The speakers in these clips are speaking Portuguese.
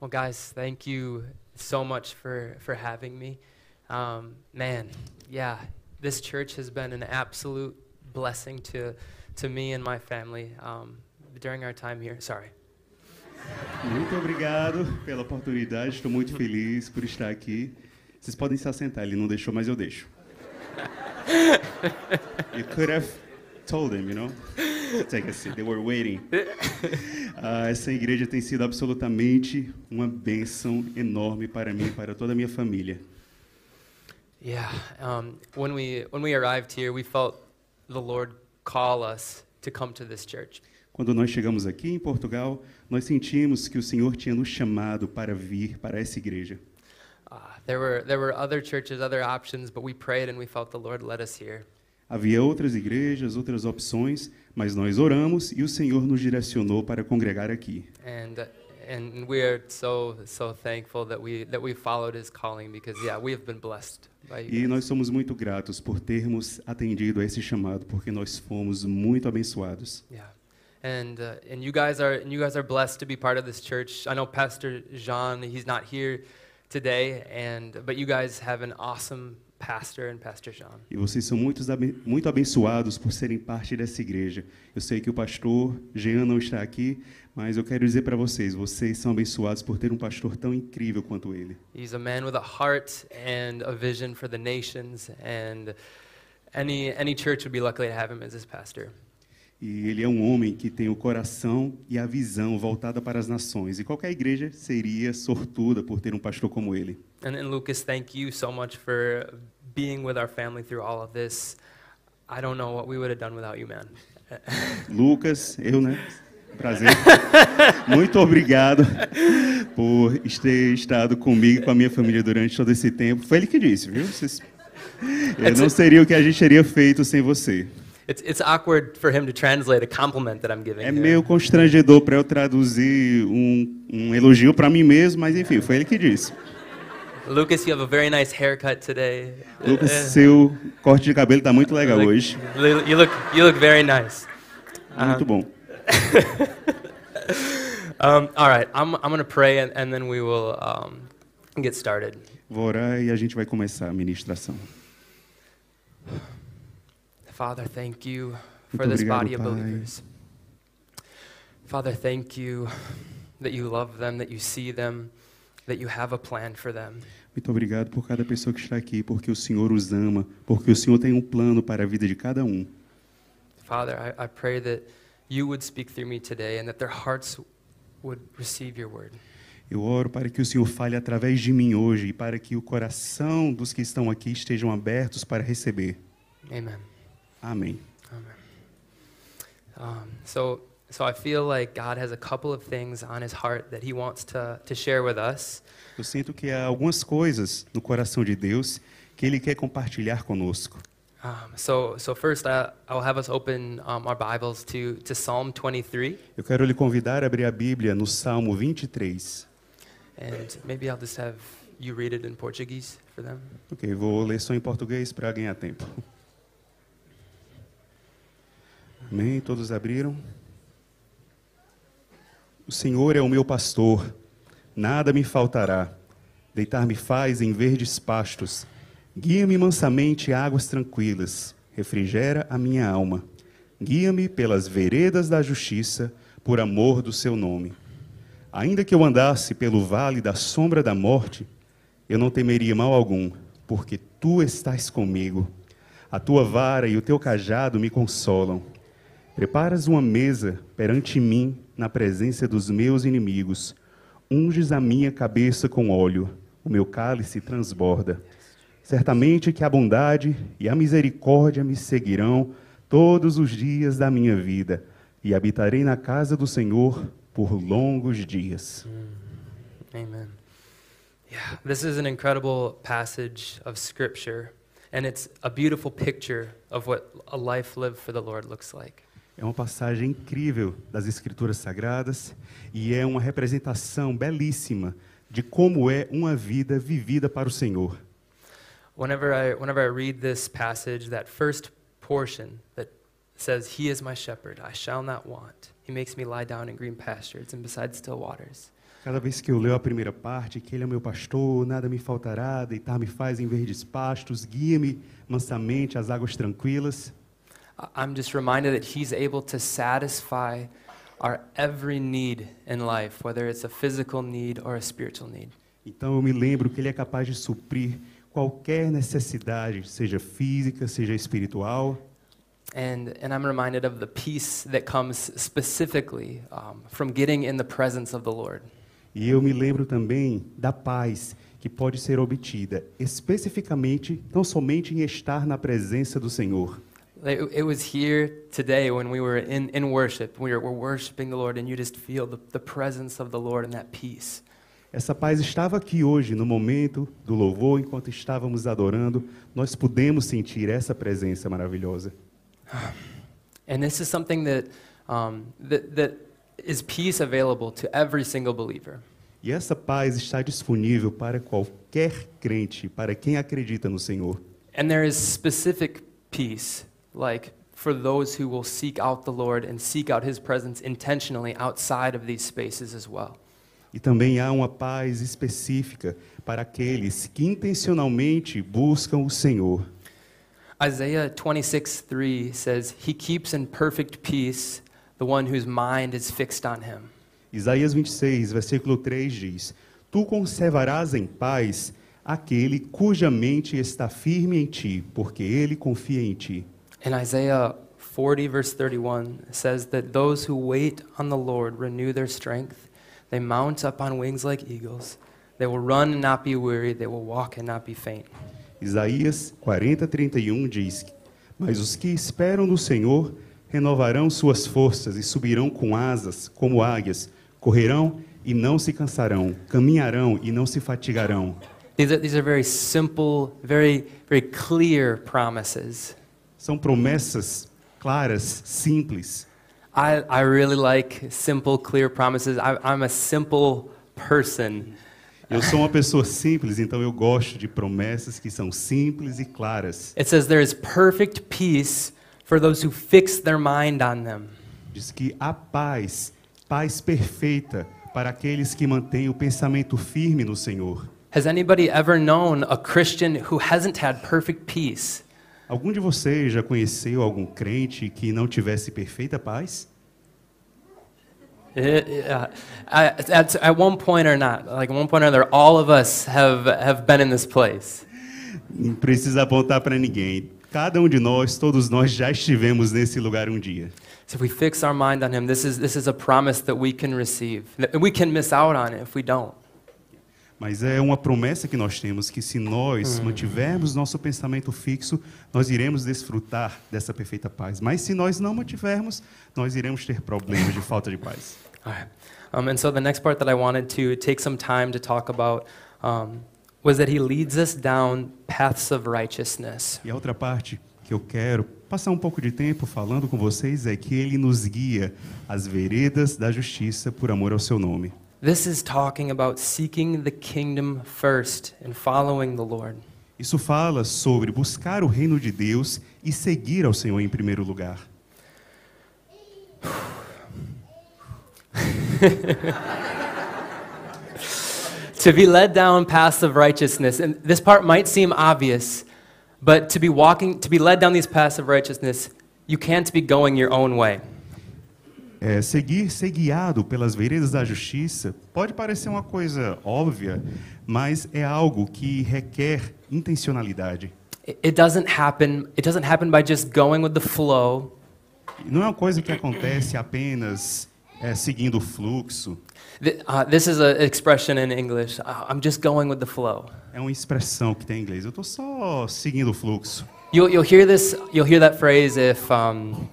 Well, guys, thank you so much for, for having me. Um, man, yeah, this church has been an absolute blessing to, to me and my family um, during our time here. Sorry. Muito obrigado pela oportunidade, estou muito feliz por estar aqui. Vocês podem se assentar, ele não deixou, mas eu deixo. you could have told them, you know? Take a seat, they were waiting. Uh, essa igreja tem sido absolutamente uma bênção enorme para mim e para toda a minha família. Yeah, um, when, we, when we arrived here, we felt the Lord call us to come to this church. Quando nós chegamos aqui em Portugal, nós sentimos que o Senhor tinha nos chamado para vir para essa igreja. Uh, there, were, there were other churches, other options, but we prayed and we felt the Lord led us here. Havia outras igrejas, outras opções, mas nós oramos e o Senhor nos direcionou para congregar aqui. And, and we are so, so thankful that we, that we followed his calling because, yeah, we have been blessed. E nós somos muito gratos por termos atendido a esse chamado, porque nós fomos muito abençoados. Yeah. And, uh, and you guys are and you guys are blessed to be part of this church. I know Pastor Jean, he's not here today, and but you guys have an awesome pastor and Pastor Jean. E vocês são muitos muito abençoados por serem parte dessa igreja. Eu sei que o pastor Jean não está aqui, mas eu quero dizer para vocês, vocês são abençoados por ter um pastor tão incrível quanto ele. He's a man with a heart and a vision for the nations, and any any church would be lucky to have him as his pastor. E ele é um homem que tem o coração e a visão voltada para as nações. E qualquer igreja seria sortuda por ter um pastor como ele. And, and Lucas, thank you so much for being with our family through all of this. I don't know what we would have done without you, man. Lucas, eu, né? Prazer. Muito obrigado por ter estado comigo e com a minha família durante todo esse tempo. Foi ele que disse, viu? Vocês... Eu não seria o que a gente teria feito sem você. It's, it's awkward for him to translate a compliment that I'm giving. É meio constrangedor para eu traduzir um, um elogio para mim mesmo, mas enfim, foi ele que disse. Lucas, you have a very nice haircut today. Lucas, seu corte de cabelo está muito legal look- hoje. You look, you look very nice. Muito bom. Um, all right, I'm, I'm going to pray and, and then we will um, get started. Vou orar e a gente vai começar a ministração. Father, thank you for Muito this obrigado, body of Pai. believers. Father, thank you that you love them, that you see them, that you have a plan for them. Muito obrigado por cada pessoa que está aqui, porque o Senhor os ama, porque o Senhor tem um plano para a vida de cada um. Father, I, I pray that you would speak through me today and that their hearts would receive your word. Eu oro para que o Senhor fale através de mim hoje e para que o coração dos que estão aqui estejam abertos para receber. Amen. Amém. Um, so, so I feel like God has a couple of things on his heart that he wants to, to share with us. Eu sinto que há algumas coisas no coração de Deus que Ele quer compartilhar conosco. Um, so, so first, I, I'll have us open um, our Bibles to, to Psalm 23. Eu quero lhe convidar a abrir a Bíblia no Salmo 23. And maybe I'll just have you read it in Portuguese for them. Ok, vou ler só em português para ganhar tempo. Amém? Todos abriram? O Senhor é o meu pastor, nada me faltará. Deitar-me faz em verdes pastos. Guia-me mansamente a águas tranquilas. Refrigera a minha alma. Guia-me pelas veredas da justiça, por amor do seu nome. Ainda que eu andasse pelo vale da sombra da morte, eu não temeria mal algum, porque tu estás comigo. A tua vara e o teu cajado me consolam. Preparas uma mesa perante mim na presença dos meus inimigos. Unges a minha cabeça com óleo, o meu cálice transborda. Certamente que a bondade e a misericórdia me seguirão todos os dias da minha vida, e habitarei na casa do Senhor por longos dias. Amen. Yeah, this is an incredible passage of Scripture, and it's a beautiful picture of what a life lived for the Lord looks like. É uma passagem incrível das Escrituras Sagradas e é uma representação belíssima de como é uma vida vivida para o Senhor. Whenever I, whenever I read this passage, that first portion that says, He is my shepherd, I shall not want. He makes me lie down in green pastures and beside still waters. Cada vez que eu leio a primeira parte, que Ele é meu pastor, nada me faltará, deitar-me faz em verdes pastos, guia-me mansamente às águas tranquilas. I'm just reminded that He's able to satisfy our every need in life, whether it's a physical need or a spiritual need. Então eu me lembro que Ele é capaz de suprir qualquer necessidade, seja física, seja espiritual. And, and I'm reminded of the peace that comes specifically um, from getting in the presence of the Lord. E eu me lembro também da paz que pode ser obtida especificamente, não somente em estar na presença do Senhor. It was here today when we were in, in worship. We were, we're worshiping the Lord, and you just feel the, the presence of the Lord and that peace. Essa paz estava aqui hoje, no momento do louvor, enquanto estávamos adorando, nós pudemos sentir essa presença maravilhosa. And this is something that, um, that, that is peace available to every single believer. E essa paz está disponível para qualquer crente, para quem acredita no Senhor. And there is specific peace, like for those who will seek out the Lord and seek out his presence intentionally outside of these spaces as well. E também há uma paz específica para aqueles que intencionalmente buscam o Senhor. Isaiah 26, 3 says, He keeps in perfect peace the one whose mind is fixed on him. Isaías 26, versículo 3 diz: Tu conservarás em paz aquele cuja mente está firme em ti, porque ele confia em ti. And Isaiah 40, verse 31 says that those who wait on the Lord renew their strength. They mount up on wings like eagles. They will run and not be weary. They will walk and not be faint. Isaías 40, 31 um diz: Mas os que esperam no Senhor renovarão suas forças e subirão com asas como águias, correrão e não se cansarão, caminharão e não se fatigarão. These are, these are very simple, very, very clear promises. São promessas claras, simples. I, I really like simple, clear promises. I, I'm a simple person. Eu sou uma pessoa simples, então eu gosto de promessas que são simples e claras. It says there is perfect peace for those who fix their mind on them. Diz que há paz, paz perfeita para aqueles que mantêm o pensamento firme no Senhor. Has anybody ever known a Christian who hasn't had perfect peace? Algum de vocês já conheceu algum crente que não tivesse perfeita paz? Yeah. At, at, at one point or not, like one point or another, all of us have, have been in this place. Não precisa apontar para ninguém. Cada um de nós, todos nós já estivemos nesse lugar um dia. So if we fix our mind on Him, this is, this is a promise that we can receive. We can miss out on it if we don't. Mas é uma promessa que nós temos que se nós mantivermos nosso pensamento fixo, nós iremos desfrutar dessa perfeita paz. Mas se nós não mantivermos, nós iremos ter problemas de falta de paz. Right. Um, and so the next part that I wanted to take some time to talk about um, was that He leads us down paths of righteousness. E a outra parte que eu quero passar um pouco de tempo falando com vocês é que ele nos guia às veredas da justiça por amor ao seu nome. This is talking about seeking the kingdom first and following the Lord. Isso fala sobre buscar o reino de Deus e seguir ao Senhor em primeiro lugar. To be led down paths of righteousness, and this part might seem obvious, but to be walking, to be led down these paths of righteousness, you can't be going your own way. É, seguir, ser guiado pelas veredas da justiça pode parecer uma coisa óbvia, mas é algo que requer intencionalidade. It, doesn't happen. It doesn't happen by just going with the flow. Não é uma coisa que acontece apenas é, seguindo o fluxo. Th- uh, this is an expression in English. Uh, I'm just going with the flow. É uma expressão que tem em inglês. Eu estou só seguindo o fluxo. You'll, you'll hear this. You'll hear that phrase if um,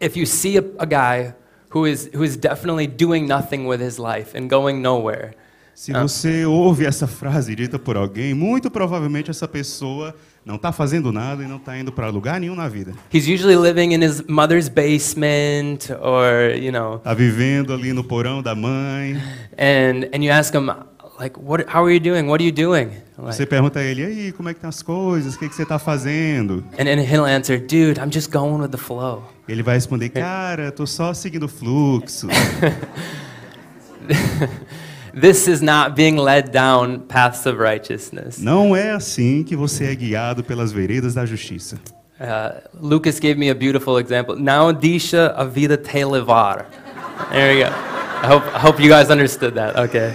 if you see a, a guy who is who is definitely doing nothing with his life and going nowhere. Se Ah. você ouve essa frase dita por alguém, muito provavelmente essa pessoa não está fazendo nada e não está indo para lugar nenhum na vida. He's usually living in his mother's basement, or you know, Está vivendo ali no porão da mãe. and and you ask him like, "What? How are you doing? What are you doing?" Você Like, pergunta a ele, aí, como é que estão as coisas? O que, que você está fazendo? and and he'll answer, "Dude, I'm just going with the flow." Ele vai responder, cara, estou só seguindo o fluxo. this is not being led down paths of righteousness. Não é assim que você é guiado pelas veredas da justiça. Uh, Lucas gave me a beautiful example. Não deixa a vida te levar. There you go. I hope, I hope you guys understood that. Okay.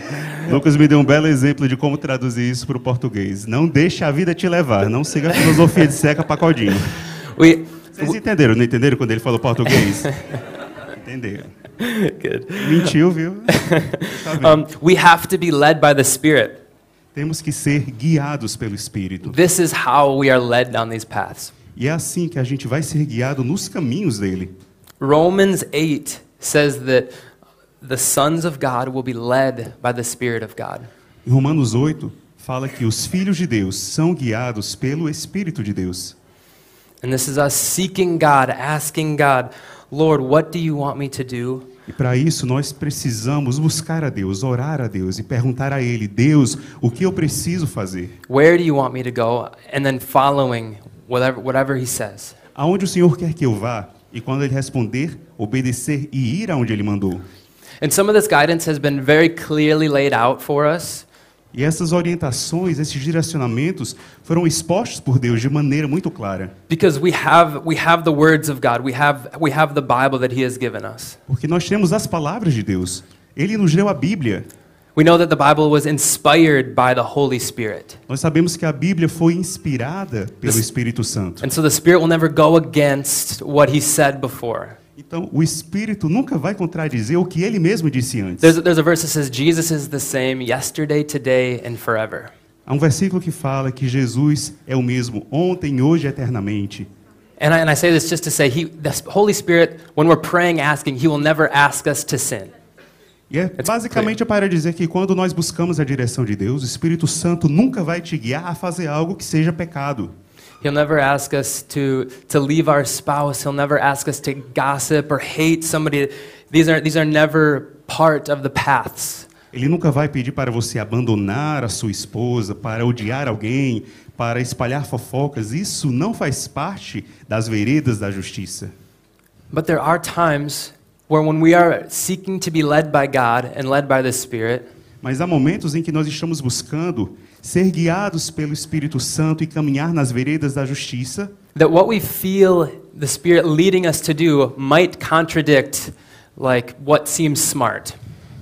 Lucas me deu um belo exemplo de como traduzir isso para o português. Não deixe a vida te levar, não siga a filosofia de seca pacodinho. We, Vocês entenderam? Não entenderam quando ele falou português? Entenderam. good. Mentiu, viu? Tá? Um, we have to be led by the Spirit. Temos que ser guiados pelo Espírito. This is how we are led down these paths. E é assim que a gente vai ser guiado nos caminhos dele. Romans 8 says that the sons of God will be led by the Spirit of God. Em Romanos 8, fala que os filhos de Deus são guiados pelo Espírito de Deus. And this is us seeking God, asking God, Lord, what do you want me to do? E para isso nós precisamos buscar a Deus, orar a Deus e perguntar a Ele: Deus, o que eu preciso fazer? Where do you want me to go? And then following whatever, whatever He says. Aonde o Senhor quer que eu vá? E quando Ele responder, obedecer e ir aonde Ele mandou. And some of this guidance has been very clearly laid out for us. E essas orientações, esses direcionamentos foram expostos por Deus de maneira muito clara. Because we have, we have the words of God, we have, we have the Bible that He has given us. Porque nós temos as palavras de Deus. Ele nos deu a Bíblia. We know that the Bible was inspired by the Holy Spirit. Nós sabemos que a Bíblia foi inspirada pelo Espírito Santo. And so the Spirit will never go against what He said before. Então, o Espírito nunca vai contradizer o que ele mesmo disse antes. There's, there's a verse that says, Jesus is the same yesterday, today, and forever. Há um versículo que fala que Jesus é o mesmo ontem, hoje e eternamente. And I, and I say this just to say, he, the Holy Spirit, when we're praying, asking, He will never ask us to sin. E é basicamente para dizer que quando nós buscamos a direção de Deus, o Espírito Santo nunca vai te guiar a fazer algo que seja pecado. He'll never ask us to, to leave our spouse. He'll never ask us to gossip or hate somebody. These are, these are never part of the paths. Ele nunca vai pedir para você abandonar a sua esposa, para odiar alguém, para espalhar fofocas. Isso não faz parte das veredas da justiça. But there are times where when we are seeking to be led by God and led by the Spirit, Mas há momentos em que nós estamos buscando ser guiados pelo Espírito Santo e caminhar nas veredas da justiça, that what we feel the Spirit leading us to do might contradict like what seems smart.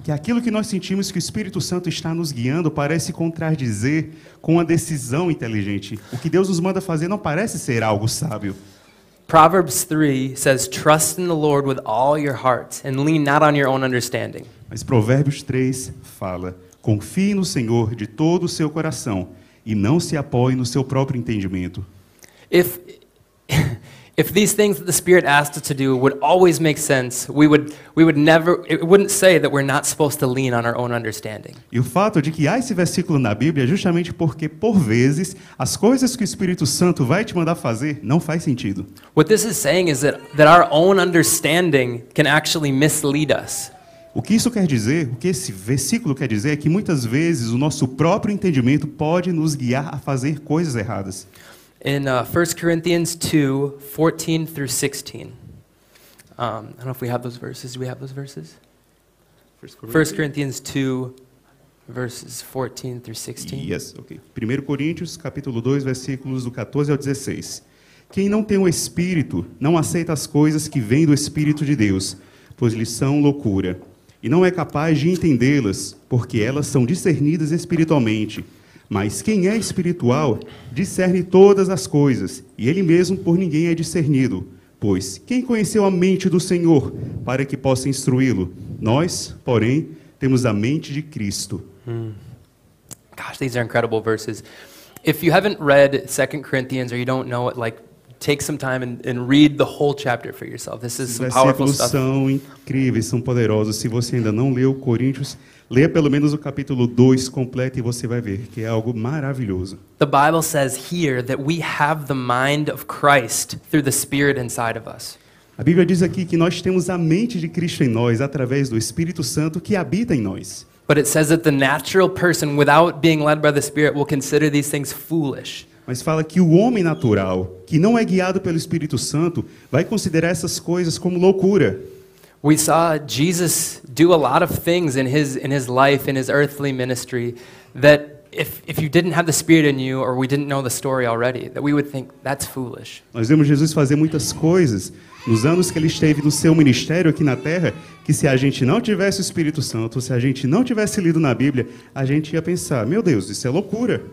que aquilo que nós sentimos que o Espírito Santo está nos guiando parece contradizer com a decisão inteligente. O que Deus nos manda fazer não parece ser algo sábio. Proverbs 3 says, Trust in the Lord with all your heart and lean not on your own understanding. Mas Provérbios 3 fala: confie no Senhor de todo o seu coração e não se apoie no seu próprio entendimento. If, if these things that the Spirit asked us to do would always make sense, we would, we would never, it wouldn't say that we're not supposed to lean on our own understanding. E o fato de que há esse versículo na Bíblia é justamente porque, por vezes, as coisas que o Espírito Santo vai te mandar fazer não faz sentido. What this is saying is that, that our own understanding can actually mislead us. O que isso quer dizer, o que esse versículo quer dizer é que muitas vezes o nosso próprio entendimento pode nos guiar a fazer coisas erradas. In uh, 1 Corinthians 2 14 through 16. Um, I don't know if we have those verses. Do we have those verses? 1 Corinthians 2, verses 14 through 16. Yes, ok. 1 Coríntios, capítulo 2, versículos do 14 ao 16. Quem não tem o Espírito não aceita as coisas que vêm do Espírito de Deus, pois lhes são loucura, e não é capaz de entendê-las, porque elas são discernidas espiritualmente. Mas quem é espiritual discerne todas as coisas, e ele mesmo por ninguém é discernido. Pois quem conheceu a mente do Senhor para que possa instruí-lo? Nós, porém, temos a mente de Cristo. Gosh, these are incredible verses. If you haven't read 2 Corinthians or you don't know it, like, take some time and, and read the whole chapter for yourself. This is some powerful stuff. são incríveis, são poderosos. Se você ainda não leu Coríntios, leia pelo menos o capítulo 2 completo e você vai ver que é algo maravilhoso. The Bible says here that we have the mind of Christ through the Spirit inside of us. A Bíblia diz aqui que nós temos a mente de Cristo em nós através do Espírito Santo que habita em nós. But it says that the natural person, without being led by the Spirit, will consider these things foolish. Mas fala que o homem natural, que não é guiado pelo Espírito Santo, vai considerar essas coisas como loucura. We saw Jesus do a lot of things in his, in his life, in his earthly ministry, that if, if you didn't have the Spirit in you or we didn't know the story already, that we would think that's foolish. Nós vemos Jesus fazer muitas coisas nos anos que ele esteve no seu ministério aqui na terra, que se a gente não tivesse o Espírito Santo, se a gente não tivesse lido na Bíblia, a gente ia pensar: meu Deus, isso é loucura.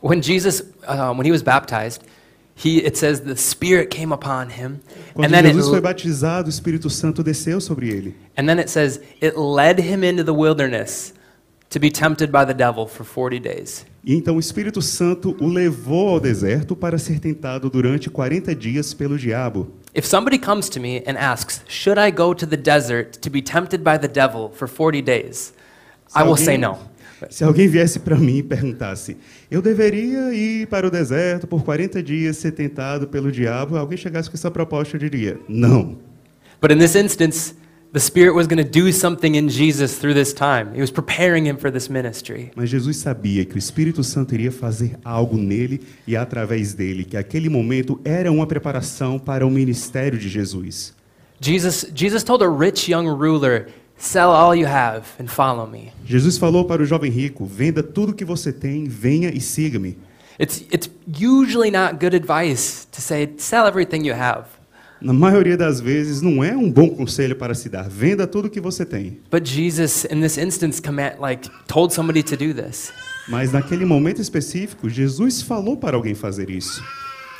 When Jesus, uh, when he was baptized, he, it says the Spirit came upon him, Quando and then, it, Jesus foi batizado, o Espírito Santo desceu sobre ele. and then it says it led him into the wilderness to be tempted by the devil for 40 days. E então o Espírito Santo o levou ao deserto para ser tentado durante 40 dias pelo diabo. If somebody comes to me and asks, Should I go to the desert to be tempted by the devil for 40 days? Se I will alguém- say no. Se alguém viesse para mim e perguntasse, eu deveria ir para o deserto por 40 dias ser tentado pelo diabo, alguém chegasse com essa proposta, eu diria, não. But in this instance, the Spirit was going to do something in Jesus through this time. He was preparing him for this ministry. Mas Jesus sabia que o Espírito Santo iria fazer algo nele e através dele, que aquele momento era uma preparação para o ministério de Jesus. Jesus, Jesus told a rich young ruler, Sell all you have and follow me. Jesus falou para o jovem rico: venda tudo que você tem, venha e siga-me. It's, it's usually not good advice to say, Sell everything you have. Na maioria das vezes, não é um bom conselho para se dar. Venda tudo que você tem. But Jesus, in this instance, command, like, told somebody to do this. Mas naquele momento específico, Jesus falou para alguém fazer isso.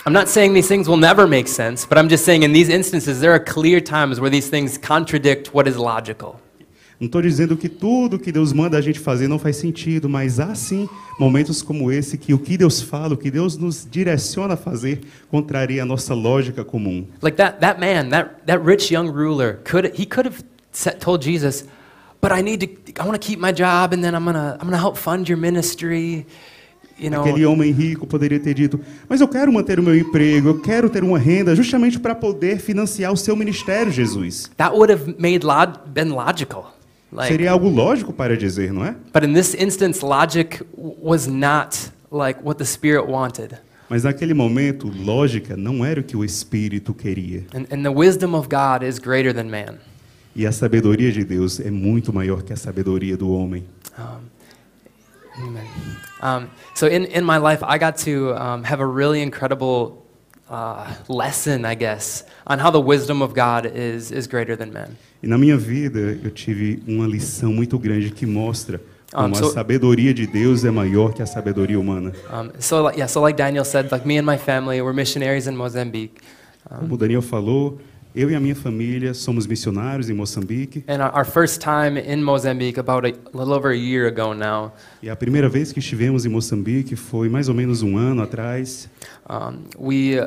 I'm not saying these things will never make sense, but I'm just saying in these instances, there are clear times where these things contradict what is logical. Não estou dizendo que tudo que Deus manda a gente fazer não faz sentido, mas há sim momentos como esse que o que Deus fala, o que Deus nos direciona a fazer, contraria a nossa lógica comum. Like that, that man, that, that rich young ruler, could, he could have told Jesus, but I need to, I want to keep my job and then I'm going to I'm gonna help fund your ministry. Aquele homem rico poderia ter dito: Mas eu quero manter o meu emprego, eu quero ter uma renda, justamente para poder financiar o seu ministério, Jesus. that would have made been logical. Like, Seria algo lógico para dizer, não é? but in this instance, logic was not like what the Spirit wanted. Mas naquele momento, lógica não era o que o Espírito queria. And, and the wisdom of God is greater than man. E a sabedoria de Deus é muito maior que a sabedoria do homem. Um, amen. Um, so in, in my life, I got to um, have a really incredible uh, lesson, I guess, on how the wisdom of God is, is greater than man. E na minha vida, eu tive uma lição muito grande que mostra como a so- sabedoria de Deus é maior que a sabedoria humana. Um, so like, yeah, so like Daniel said, like me and my family, we're missionaries in Mozambique. Como o Daniel falou, eu e a minha família somos missionários em Moçambique. And our, our first time in Mozambique, about a little over a year ago now, E a primeira vez que estivemos em Moçambique foi mais ou menos um ano atrás. Um, we,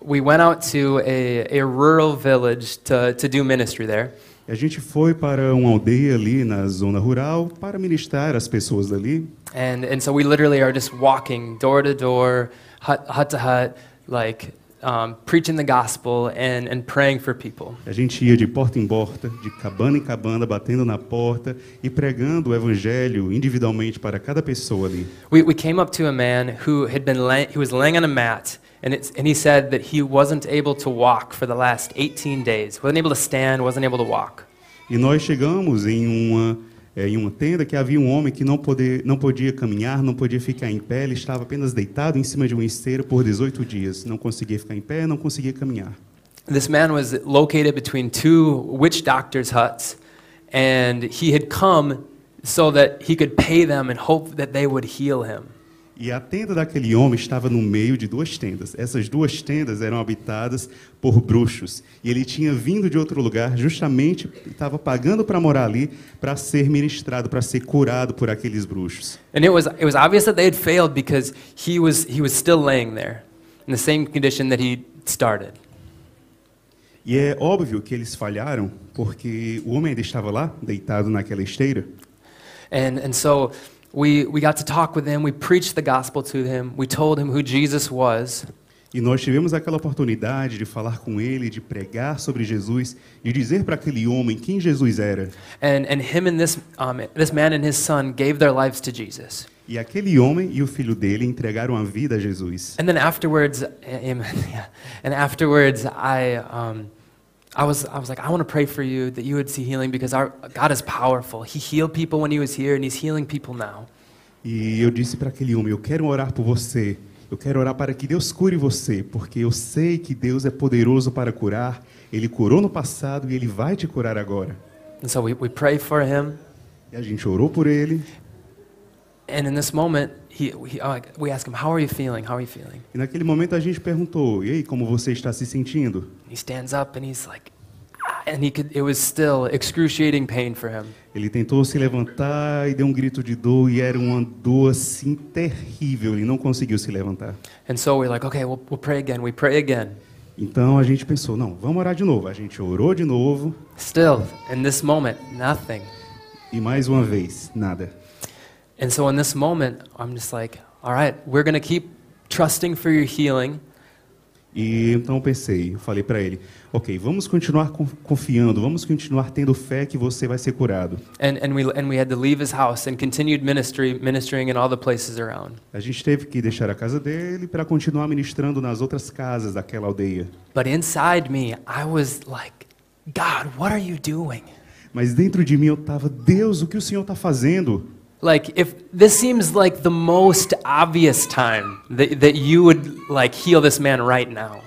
we went out to a, a rural village to, to do ministry there. A gente foi para uma aldeia ali na zona rural para ministrar as pessoas dali. And, and so we literally are just walking door to door, hut, hut to hut, like um, preaching the gospel and, and praying for people. A gente ia de porta em porta, de cabana em cabana, batendo na porta e pregando o evangelho individualmente para cada pessoa ali. We, we came up to a man who had been lay, he was laying on a mat, and, it's, and he said that he wasn't able to walk for the last 18 days. wasn't able to stand, wasn't able to walk. E nós chegamos em uma, eh, em uma tenda que havia um homem que não, poder, não podia caminhar, não podia ficar em pé, ele estava apenas deitado em cima de uma esteira por 18 dias. Não conseguia ficar em pé, não conseguia caminhar. This man was located between two witch doctors' huts, and he had come so that he could pay them and hope that they would heal him. E a tenda daquele homem estava no meio de duas tendas. Essas duas tendas eram habitadas por bruxos. E ele tinha vindo de outro lugar, justamente estava pagando para morar ali, para ser ministrado, para ser curado por aqueles bruxos. And it was, it was obvious that they had failed because he was, he was still laying there in the same condition that he started. E é óbvio que eles falharam, porque o homem ainda estava lá, deitado naquela esteira. And, and so we, we got to talk with him. We preached the gospel to him. We told him who Jesus was. E nós tivemos aquela oportunidade de falar com ele, de pregar sobre Jesus, de dizer para aquele homem quem Jesus era. And, and him and this, um, this man and his son gave their lives to Jesus. E aquele homem e o filho dele entregaram a vida a Jesus. And then afterwards, amen, yeah. And afterwards, I, um, I was, I was like, I want to pray for you that you would see healing because our God is powerful. He healed people when he was here and he's healing people now. E eu disse para aquele homem: Eu quero orar por você. Eu quero orar para que Deus cure você, porque eu sei que Deus é poderoso para curar. Ele curou no passado e ele vai te curar agora. And so we, we pray for him. E a gente orou por ele. And in this moment, he, he, we ask him, How are you feeling? How are you feeling? E naquele momento a gente perguntou: E aí, como você está se sentindo? He stands up and he's like, "Ah," and he could, it was still excruciating pain for him. Ele tentou se levantar e deu um grito de dor e era uma dor assim terrível. Ele não conseguiu se levantar. And so we're like, Okay, we'll, we'll pray again. We pray again. Então a gente pensou: Não, vamos orar de novo. A gente orou de novo Still, in this moment, nothing. e mais uma vez nada. And so in this moment, I'm just like, All right, we're going to keep trusting for your healing. E então eu pensei, eu falei para ele: Ok, vamos continuar con- confiando, vamos continuar tendo fé que você vai ser curado. And, and, we, and we had to leave his house and continued ministry, ministering in all the places around. A gente teve que deixar a casa dele para continuar ministrando nas outras casas daquela aldeia. But inside me, I was like, God, what are you doing? Mas dentro de mim eu estava: Deus, o que o Senhor está fazendo? Like, if this seems like the most obvious time that, that you would like heal this man right now.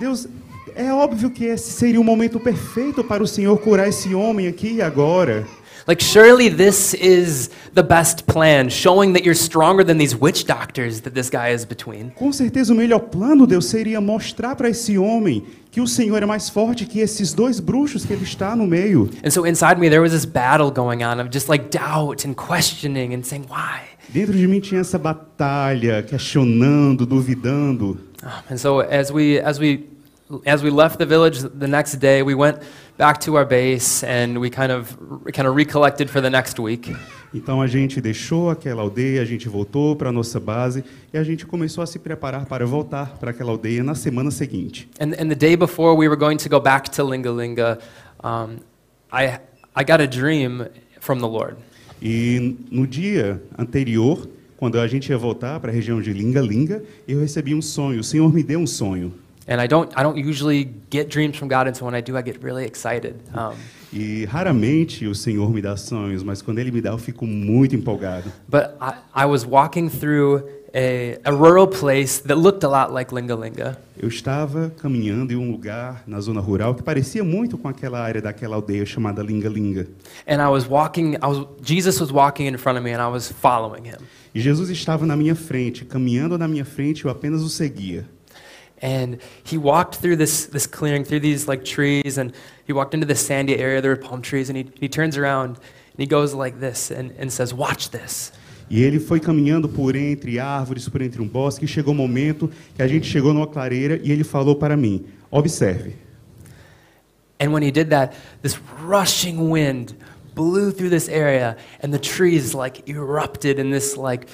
Deus, é óbvio que esse seria o momento perfeito para o Senhor curar esse homem aqui e agora. Like, surely this is the best plan, showing that you're stronger than these witch doctors that this guy is between. Com certeza o melhor plano, Deus, seria mostrar para esse homem que o Senhor é mais forte que esses dois bruxos que ele está no meio. And so inside me, there was this battle going on of just like doubt and questioning and saying, why? Dentro de mim tinha essa batalha, questionando, duvidando. Um, And so as we as we as we left the village the next day, we went back to our base and we kind of kind of recollected for the next week. Então a gente deixou aquela aldeia, a gente voltou para a nossa base e a gente começou a se preparar para voltar para aquela aldeia na semana seguinte. And, and the day before we were going to go back to Linga Linga, um, I I got a dream from the Lord. E no dia anterior, quando a gente ia voltar para a região de Linga Linga, eu recebi um sonho. O Senhor me deu um sonho. And I don't I don't usually get dreams from God, and so when I do, I get really excited. Um, E raramente o Senhor me dá sonhos, mas quando Ele me dá, eu fico muito empolgado. but I, I was walking through a, a rural place that looked a lot like Linga Linga. Eu estava caminhando em um lugar na zona rural que parecia muito com aquela área daquela aldeia chamada Linga Linga. And I was walking, I was, Jesus was walking in front of me and I was following him. E Jesus estava na minha frente, caminhando na minha frente, eu apenas o seguia. And he walked through this, this clearing, through these like trees, and he walked into this sandy area, there were palm trees, and he, he turns around and he goes like this and, and says, Watch this. E ele foi caminhando por entre árvores, por entre um bosque, e chegou um momento que a gente chegou numa clareira e ele falou para mim: Observe. And when he did that, this rushing wind blew through this area, and the trees like erupted in this like,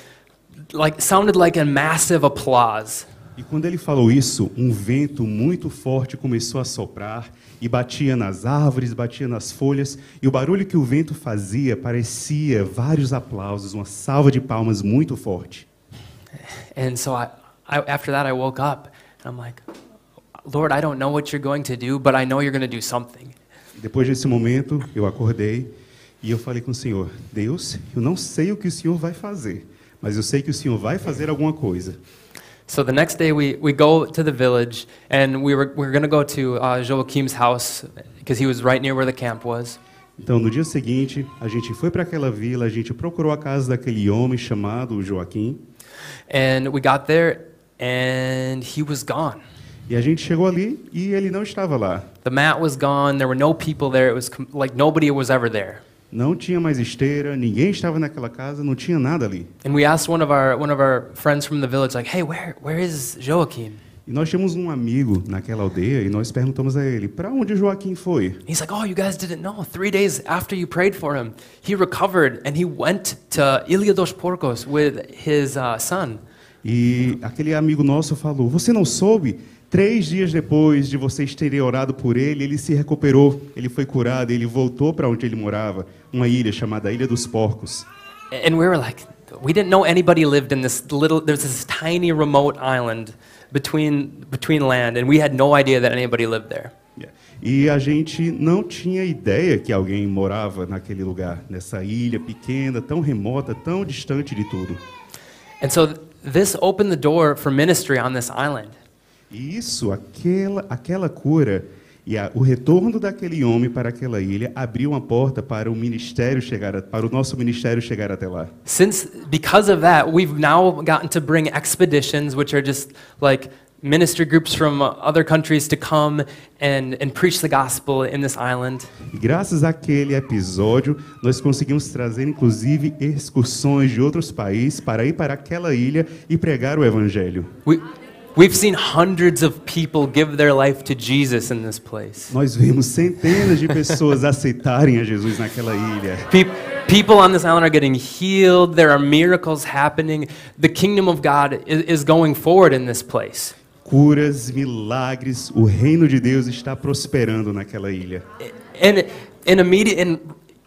like sounded like a massive applause. E quando ele falou isso, um vento muito forte começou a soprar e batia nas árvores, batia nas folhas, e o barulho que o vento fazia parecia vários aplausos, uma salva de palmas muito forte. And so I, I, after that, I woke up and I'm like, Lord, I don't know what you're going to do, but I know you're going to do something. Depois desse momento, eu acordei e eu falei com o Senhor: Deus, eu não sei o que o Senhor vai fazer, mas eu sei que o Senhor vai fazer alguma coisa. So the next day, we, we go to the village and we were, we were going to go to uh, Joachim's house because he was right near where the camp was. Então, no dia seguinte, a gente foi para aquela vila, a gente procurou a casa daquele homem chamado Joaquim, And we got there and he was gone. e a gente chegou ali e ele não estava lá. The mat was gone. There were no people there. It was like nobody was ever there. Não tinha mais esteira, ninguém estava naquela casa, não tinha nada ali. And we asked one of our, one of our friends from the village, like, hey, where, where is Joachim? E nós tínhamos um amigo naquela aldeia e nós perguntamos a ele: para onde Joaquim foi? He's like, oh, you guys didn't know. Three days after you prayed for him, he recovered and he went to Ilha dos Porcos with his uh, son. E aquele amigo nosso falou: Você não soube? Três dias depois de vocês terem orado por ele, ele se recuperou, ele foi curado, ele voltou para onde ele morava, uma ilha chamada Ilha dos Porcos. And we were like, we didn't know anybody lived in this little, there's this tiny remote island between, between land, and we had no idea that anybody lived there. Yeah. E a gente não tinha ideia que alguém morava naquele lugar, nessa ilha pequena, tão remota, tão distante de tudo. And so th- this opened the door for ministry on this island. E isso, aquela, aquela cura e a- o retorno daquele homem para aquela ilha abriu uma porta para o ministério chegar, para o nosso ministério chegar até lá. Since because of that, we've now gotten to bring expeditions, which are just like ministry groups from other countries to come and, and preach the gospel in this island. E graças àquele episódio, nós conseguimos trazer inclusive excursões de outros países para ir para aquela ilha e pregar o evangelho. We, we've seen hundreds of people give their life to Jesus in this place. Nós vimos centenas de pessoas aceitarem a Jesus naquela ilha. Pe- people on this island are getting healed. There are miracles happening. The kingdom of God is, is going forward in this place. Curas, milagres, o reino de Deus está prosperando naquela ilha. And in immediate, in,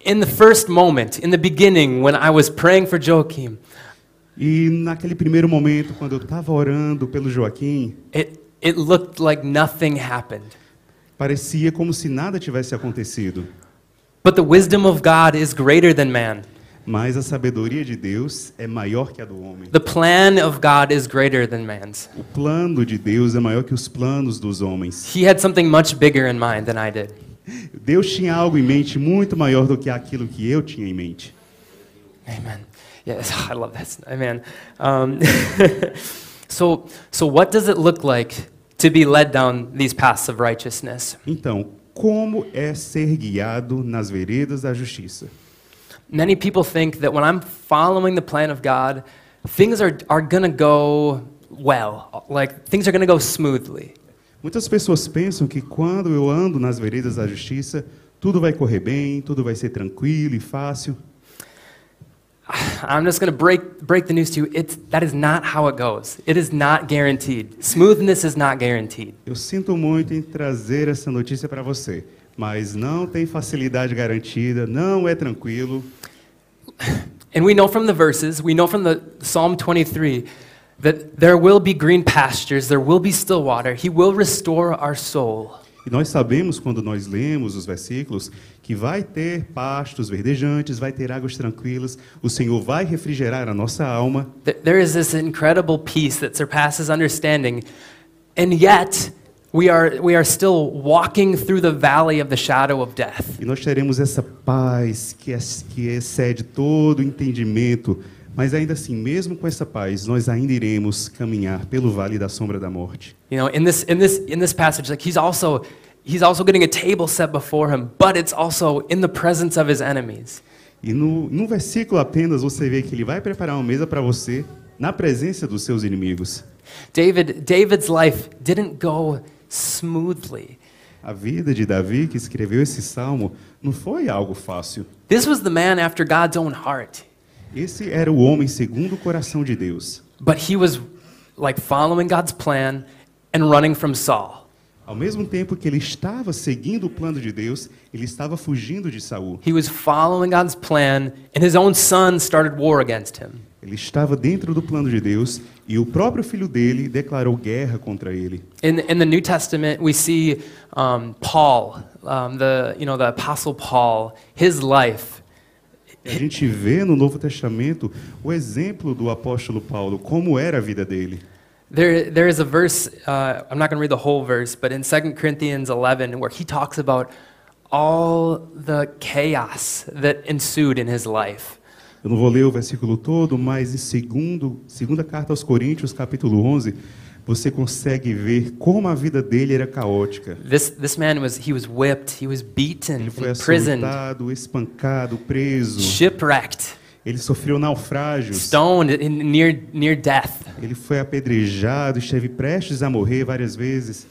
in the first moment, in the beginning, when I was praying for Joachim, E naquele primeiro momento, quando eu estava orando pelo Joaquim, it, it looked like nothing happened. parecia como se nada tivesse acontecido. But the wisdom of God is greater than man. Mas a sabedoria de Deus é maior que a do homem. The plan of God is greater than man's. O plano de Deus é maior que os planos dos homens. He had something much bigger in mind than I did. Deus tinha algo em mente muito maior do que aquilo que eu tinha em mente. Amen. Yes, I love that. Amen. Um, so, so what does it look like to be led down these paths of righteousness? Então, como é ser guiado nas veredas da justiça? Many people think that when I'm following the plan of God, things are, are to go well, like things are to go smoothly. Muitas pessoas pensam que quando eu ando nas veredas da justiça, tudo vai correr bem, tudo vai ser tranquilo e fácil. I'm just going to break, break the news to you. It's, that is not how it goes. It is not guaranteed. Smoothness is not guaranteed. Eu sinto muito em trazer essa notícia para você, mas não tem facilidade garantida, não é tranquilo. And we know from the verses, we know from the Psalm 23 that there will be green pastures, there will be still water. He will restore our soul. E nós sabemos, quando nós lemos os versículos, que vai ter pastos verdejantes, vai ter águas tranquilas, o Senhor vai refrigerar a nossa alma. Th- There is this incredible peace that surpasses understanding. And yet, we are, we are still walking through the valley of the shadow of death. E nós teremos essa paz que, ex- que excede todo entendimento. Mas ainda assim, mesmo com essa paz, nós ainda iremos caminhar pelo vale da sombra da morte. You know, in this, in this, in this passage, like he's also, he's also getting a table set before him, but it's also in the presence of his enemies. E no, no versículo apenas você vê que ele vai preparar uma mesa para você na presença dos seus inimigos. David, David's life didn't go smoothly. A vida de Davi, que escreveu esse salmo, não foi algo fácil. This was the man after God's own heart. Esse era o homem segundo o coração de Deus. But he was like following God's plan and running from Saul. Ao mesmo tempo que ele estava seguindo o plano de Deus, ele estava fugindo de Saul. He was following God's plan, and his own son started war against him. Ele estava dentro do plano de Deus e o próprio filho dele declarou guerra contra ele. In, in the New Testament, we see um, Paul, um, the, you know, the Apostle Paul, his life. A gente vê no Novo Testamento o exemplo do apóstolo Paulo, como era a vida dele. There, there is a verse, uh, I'm not going to read the whole verse, but in 2 Corinthians 11, where he talks about all the chaos that ensued in his life. Eu não vou ler o versículo todo, mas em segundo, segunda carta aos Coríntios, capítulo 11, você consegue ver como a vida dele era caótica. This, this man was, he was whipped, he was beaten, Ele foi imprisoned, espancado, preso. shipwrecked, Ele sofreu naufrágios. stoned, near, near death. Ele foi apedrejado, esteve prestes a morrer várias vezes.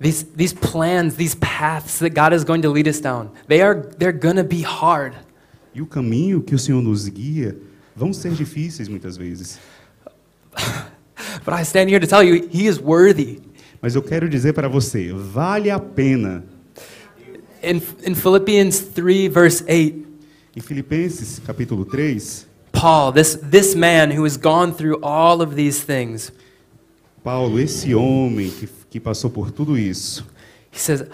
These, these plans, these paths that God is going to lead us down, they are, they're going to be hard. E o caminho que o Senhor nos guia vão ser difíceis muitas vezes. But I stand here to tell you, he is worthy. Mas eu quero dizer para você, vale a pena. In, in Philippians 3, verse 8, Em Filipenses, capítulo 3, Paul, this, this man who has gone through all of these things, Paulo, esse homem que, que passou por tudo isso, he says,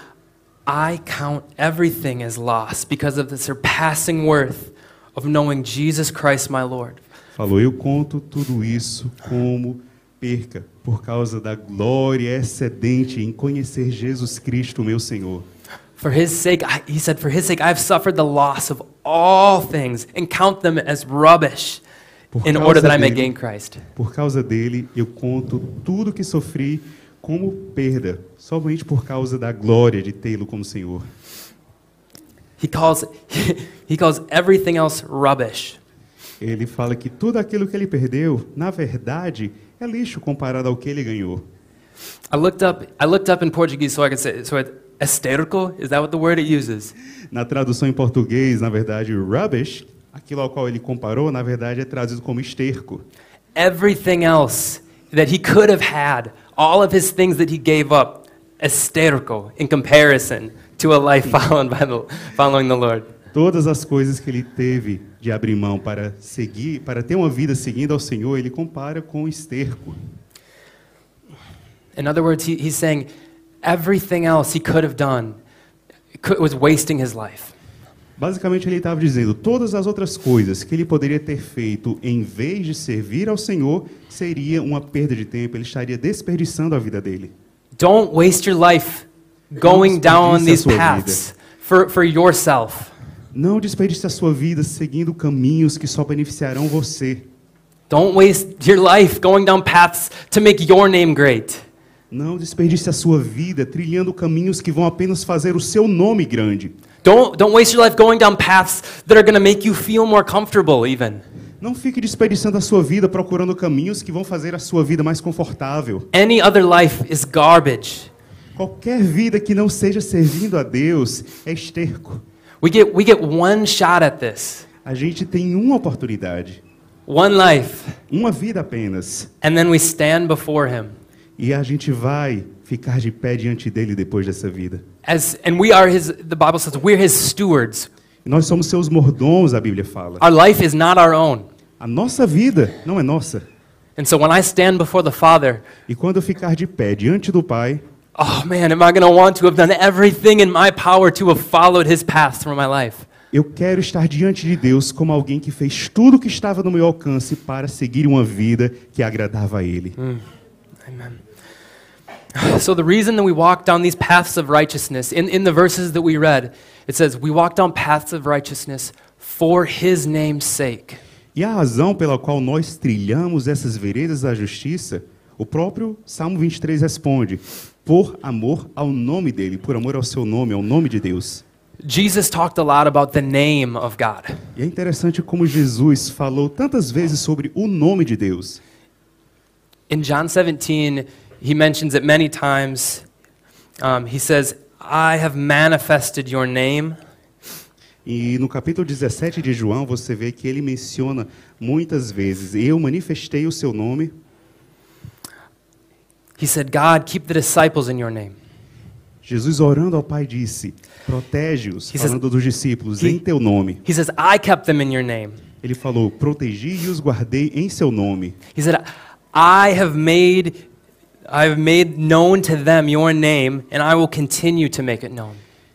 I count everything as loss because of the surpassing worth of knowing Jesus Christ my Lord. Falou: Eu conto tudo isso como perca por causa da glória excedente em conhecer Jesus Cristo, meu Senhor. For his sake, I, he said, For his sake, I have suffered the loss of all things and count them as rubbish in order that I may gain Christ. Por causa dele, eu conto tudo que sofri como perda, somente por causa da glória de tê-lo como Senhor. He calls, he calls everything else rubbish. Ele fala que tudo aquilo que ele perdeu, na verdade, é lixo comparado ao que ele ganhou. I looked up, I looked up in Portuguese so I could say, so it, hysterical, is that what the word it uses? Na tradução em português, na verdade, rubbish, aquilo ao qual ele comparou, na verdade, é traduzido como esterco. Everything else that he could have had, all of his things that he gave up, hysterical in comparison to a life followed by the, following the Lord. Todas as coisas que ele teve de abrir mão para seguir, para ter uma vida seguindo ao Senhor, ele compara com esterco. In other words, he, he's saying everything else he could have done was wasting his life. Basicamente, ele estava dizendo todas as outras coisas que ele poderia ter feito em vez de servir ao Senhor seria uma perda de tempo, ele estaria desperdiçando a vida dele. Don't waste your life going down these paths for, for yourself. Não desperdice a sua vida seguindo caminhos que só beneficiarão você. Don't waste your life going down paths to make your name great. Não desperdice a sua vida trilhando caminhos que vão apenas fazer o seu nome grande. Don't, don't waste your life going down paths that are going to make you feel more comfortable, even. Não fique desperdiçando a sua vida procurando caminhos que vão fazer a sua vida mais confortável. Any other life is garbage. Qualquer vida que não seja servindo a Deus é esterco. We get, we get one shot at this, A gente tem uma oportunidade, one life, uma vida apenas, and then we stand before Him. E a gente vai ficar de pé diante dele depois dessa vida. As, and we are His, the Bible says, we're His stewards. E nós somos seus mordomos, a Bíblia fala. Our life is not our own. A nossa vida não é nossa. And so when I stand before the Father, E quando eu ficar de pé diante do Pai, oh man, am I going to want to have done everything in my power to have followed His path through my life? eu quero estar diante de Deus como alguém que fez tudo o que estava no meu alcance para seguir uma vida que agradava a Ele. Amen. So, the reason that we walk down these paths of righteousness, in, in the verses that we read, it says, We walk down paths of righteousness for his name's sake. E a razão pela qual nós trilhamos essas veredas da justiça, o próprio Salmo 23 responde: por amor ao nome dele, por amor ao seu nome, ao nome de Deus. Jesus talked a lot about the name of God. E é interessante como Jesus falou tantas vezes sobre o nome de Deus. In John 17, he mentions it many times. Um, he says, I have manifested your name. E no capítulo 17 de João, você vê que ele menciona muitas vezes: Eu manifestei o seu nome. He said, God, keep the disciples in your name. Jesus, orando ao Pai, disse: Protege-os, He says- falando dos discípulos, He- em teu nome. He says, I kept them in your name. Ele falou: Protegi e os guardei em seu nome. He said, I have made I have made known to them your name, and I will continue to make it known.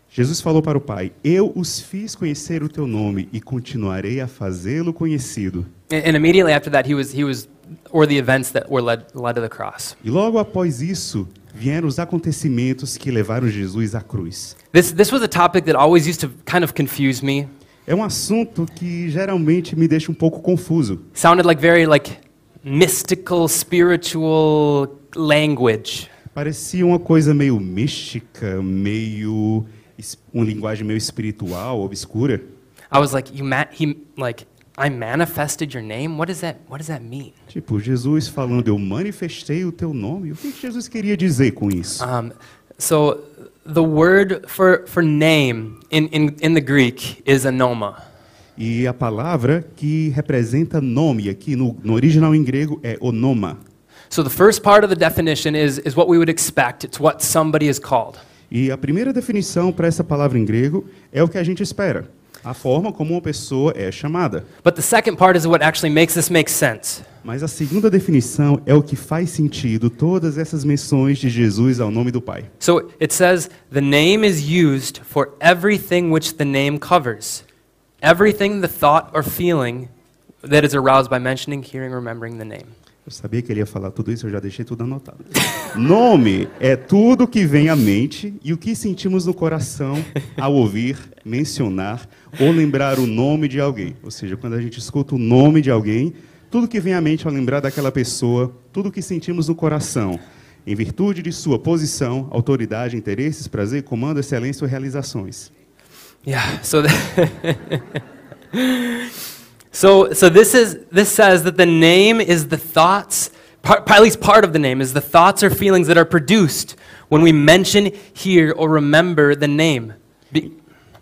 Jesus falou para o Pai: Eu os fiz conhecer o teu nome e continuarei a fazê-lo conhecido. And, and immediately after that, he was he was or the events that were led led to the cross. E logo após isso, vieram os acontecimentos que levaram Jesus à cruz. This this was a topic that always used to kind of confuse me. É um assunto que geralmente me deixa um pouco confuso. Sounded like very like mystical, spiritual language. Parecia uma coisa meio mística, meio uma linguagem meio espiritual, obscura. I was like, you ma- he like I manifested your name. What does that What does that mean? Tipo, Jesus falando, eu manifestei o teu nome. O que que Jesus queria dizer com isso? Um, so the word for, for name in, in, in the Greek is anoma. E a palavra que representa nome aqui no, no original em grego é onoma. So the first part of the definition is, is what we would expect. It's what somebody is called. E a primeira definição para essa palavra em grego é o que a gente espera. A forma como uma pessoa é chamada. But the second part is what actually makes this make sense. Mas a segunda definição é o que faz sentido todas essas menções de Jesus ao nome do Pai. So it says the name is used for everything which the name covers. Everything the thought or feeling that is aroused by mentioning, hearing, remembering the name. Eu sabia que ele ia falar tudo isso, eu já deixei tudo anotado. Nome é tudo que vem à mente e o que sentimos no coração ao ouvir, mencionar ou lembrar o nome de alguém. Ou seja, quando a gente escuta o nome de alguém, tudo que vem à mente ao lembrar daquela pessoa, tudo que sentimos no coração, em virtude de sua posição, autoridade, interesses, prazer, comando, excelência ou realizações. Yeah. So, so, so this is this says that the name is the thoughts. Part, at least part of the name is the thoughts or feelings that are produced when we mention, hear, or remember the name. Be-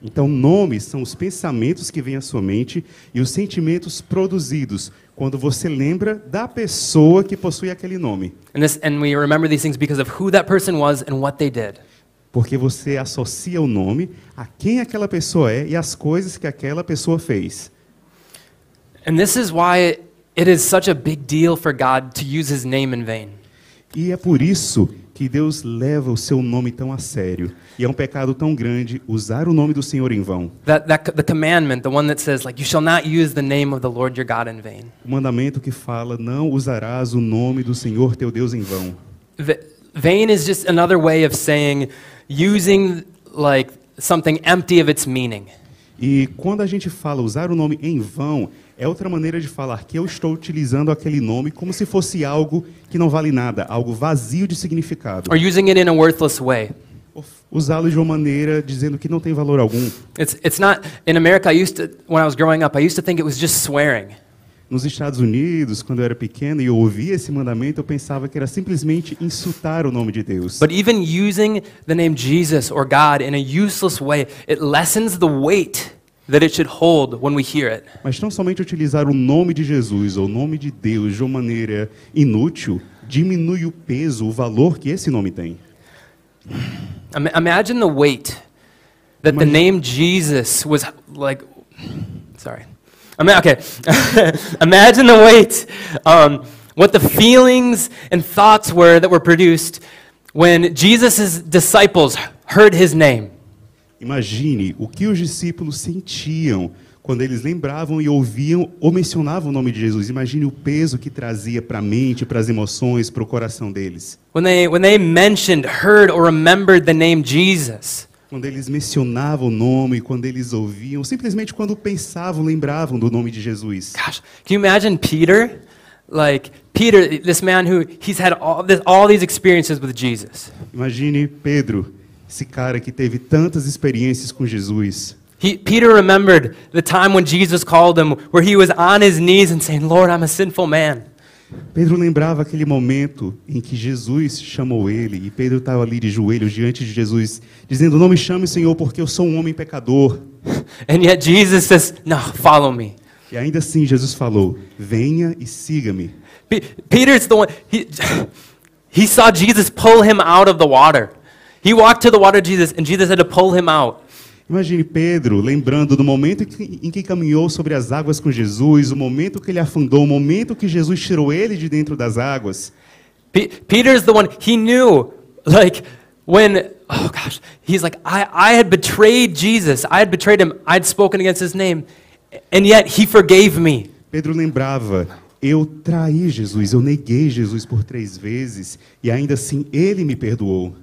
Então, nomes são os pensamentos que vêm à sua mente e os sentimentos produzidos quando você lembra da pessoa que possui aquele nome. and this, and we remember these things because of who that person was and what they did. Porque você associa o nome a quem aquela pessoa é e as coisas que aquela pessoa fez. And this is why it is such a big deal for God to use His name in vain. E é por isso que Deus leva o seu nome tão a sério. E é um pecado tão grande usar o nome do Senhor em vão. That, that the commandment, the one that says, like, you shall not use the name of the Lord your God in vain. O mandamento que fala: não usarás o nome do Senhor teu Deus em vão. Va- vain is just another way of saying using like something empty of its meaning. E quando a gente fala usar o nome em vão, é outra maneira de falar que eu estou utilizando aquele nome como se fosse algo que não vale nada, algo vazio de significado. Or using it in a worthless way. Usá-lo de uma maneira dizendo que não tem valor algum. It's, it's not, in America, I used to, when I was growing up, I used to think it was just swearing. Nos Estados Unidos, quando eu era pequeno e eu ouvia esse mandamento, eu pensava que era simplesmente insultar o nome de Deus. But even using the name Jesus or God in a useless way, it lessens the weight that it should hold when we hear it. Mas não somente utilizar o nome de Jesus ou o nome de Deus de uma maneira inútil diminui o peso, o valor que esse nome tem. Imagine the weight that the name Jesus was like. Sorry. Okay. Imagine the weight, um, what the feelings and thoughts were that were produced when Jesus' disciples heard his name. Imagine o que os discípulos sentiam quando eles lembravam e ouviam ou mencionavam o nome de Jesus. Imagine o peso que trazia para a mente, para as emoções, para o coração deles. When they, when they mentioned, heard, or remembered the name Jesus. Quando eles mencionavam o nome, quando eles ouviam, simplesmente quando pensavam, lembravam do nome de Jesus. Gosh, can you imagine Peter? Like, Peter, this man who he's had all, this, all these experiences with Jesus. Imagine Pedro, esse cara que teve tantas experiências com Jesus. He, Peter remembered the time when Jesus called him, where he was on his knees and saying, Lord, I'm a sinful man. Pedro lembrava aquele momento em que Jesus chamou ele e Pedro estava ali de joelhos diante de Jesus, dizendo: Não me chame, Senhor, porque eu sou um homem pecador. And yet Jesus says, No, follow me. E ainda assim Jesus falou: Venha e siga-me. Pe- Peter's the one, he, he saw Jesus pull him out of the water. He walked to the water, Jesus, and Jesus had to pull him out. Imagine Pedro lembrando do momento em que, caminhou sobre as águas com Jesus, o momento que ele afundou, o momento que Jesus tirou ele de dentro das águas. Pe- Peter's the one, he knew, like, when, oh gosh, he's like, I, I had betrayed Jesus. I had betrayed him. I'd spoken against his name. And yet he forgave me. Pedro lembrava: Eu traí Jesus, eu neguei Jesus por três vezes e ainda assim ele me perdoou.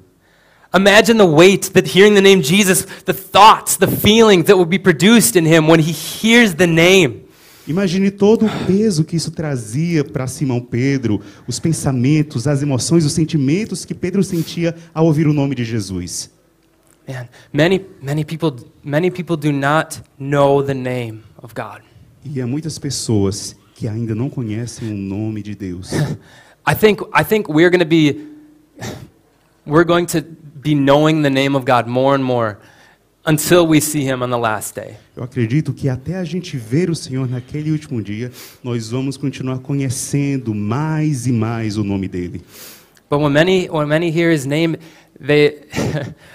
Imagine the weight that hearing the name Jesus, the thoughts, the feelings that will be produced in him when he hears the name. Imagine todo o peso que isso trazia para Simão Pedro, os pensamentos, as emoções, os sentimentos que Pedro sentia ao ouvir o nome de Jesus. Man, many, many people, many people do not know the name of God. E há muitas pessoas que ainda não conhecem o nome de Deus. I think, I think we're going to be, we're going to be knowing the name of God more and more until we see him on the last day. Eu acredito que até a gente ver o Senhor naquele último dia, nós vamos continuar conhecendo mais e mais o nome dele. But when many, when many hear his name, they,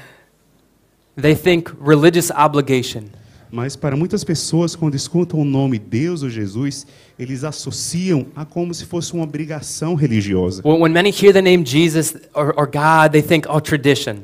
they think religious obligation. Mas para muitas pessoas, quando escutam o nome Deus ou Jesus, eles associam a como se fosse uma obrigação religiosa. When, many hear the name Jesus or, or God, they think, oh, tradition.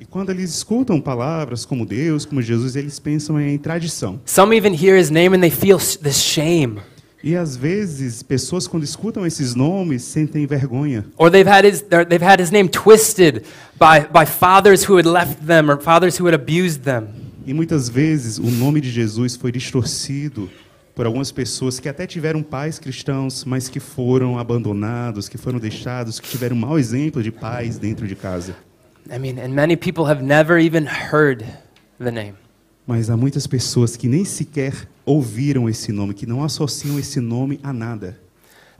E quando eles escutam palavras como Deus, como Jesus, eles pensam em tradição. Some even hear his name and they feel this shame. E às vezes, pessoas quando escutam esses nomes sentem vergonha. Or they've had his, they've had his name twisted by, by fathers who had left them or fathers who had abused them. E muitas vezes o nome de Jesus foi distorcido por algumas pessoas que até tiveram pais cristãos, mas que foram abandonados, que foram deixados, que tiveram mau exemplo de pais dentro de casa. I mean, and many people have never even heard the name. Mas há muitas pessoas que nem sequer ouviram esse nome, que não associam esse nome a nada.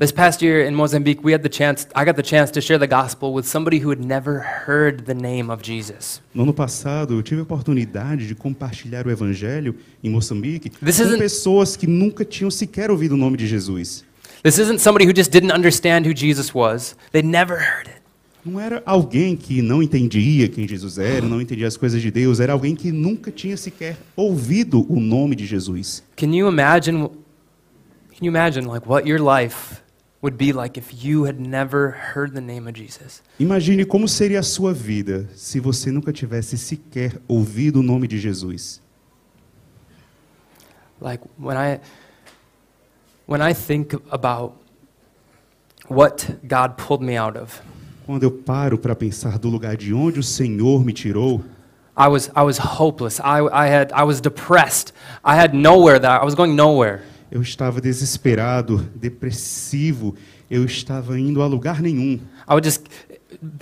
This past year in Mozambique, we had the chance, I got the chance to share the gospel with somebody who had never heard the name of Jesus. No ano passado, eu tive a oportunidade de compartilhar o evangelho em Moçambique This com pessoas que nunca tinham sequer ouvido o nome de Jesus. This isn't somebody who just didn't understand who Jesus was, they'd never heard it. Não era alguém que não entendia quem Jesus era, não entendia as coisas de Deus, era alguém que nunca tinha sequer ouvido o nome de Jesus. Can you imagine can you imagine like what your life would be like if you had never heard the name of Jesus? Imagine como seria a sua vida se você nunca tivesse sequer ouvido o nome de Jesus. Like when I when I think about what God pulled me out of, Quando eu paro para pensar do lugar de onde o Senhor me tirou, I was I was hopeless. I, I had I was depressed. I had nowhere that I was going nowhere. Eu estava desesperado, depressivo, eu estava indo a lugar nenhum. I would just